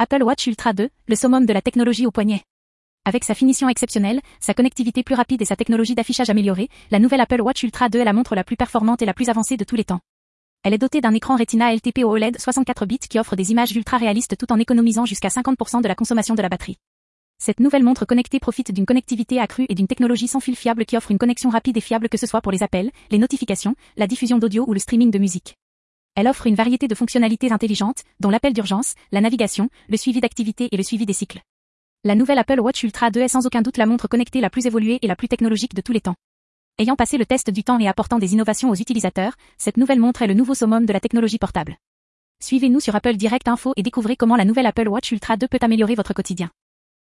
Apple Watch Ultra 2, le summum de la technologie au poignet. Avec sa finition exceptionnelle, sa connectivité plus rapide et sa technologie d'affichage améliorée, la nouvelle Apple Watch Ultra 2 est la montre la plus performante et la plus avancée de tous les temps. Elle est dotée d'un écran Retina LTP OLED 64 bits qui offre des images ultra réalistes tout en économisant jusqu'à 50% de la consommation de la batterie. Cette nouvelle montre connectée profite d'une connectivité accrue et d'une technologie sans fil fiable qui offre une connexion rapide et fiable que ce soit pour les appels, les notifications, la diffusion d'audio ou le streaming de musique. Elle offre une variété de fonctionnalités intelligentes, dont l'appel d'urgence, la navigation, le suivi d'activité et le suivi des cycles. La nouvelle Apple Watch Ultra 2 est sans aucun doute la montre connectée la plus évoluée et la plus technologique de tous les temps. Ayant passé le test du temps et apportant des innovations aux utilisateurs, cette nouvelle montre est le nouveau summum de la technologie portable. Suivez-nous sur Apple Direct Info et découvrez comment la nouvelle Apple Watch Ultra 2 peut améliorer votre quotidien.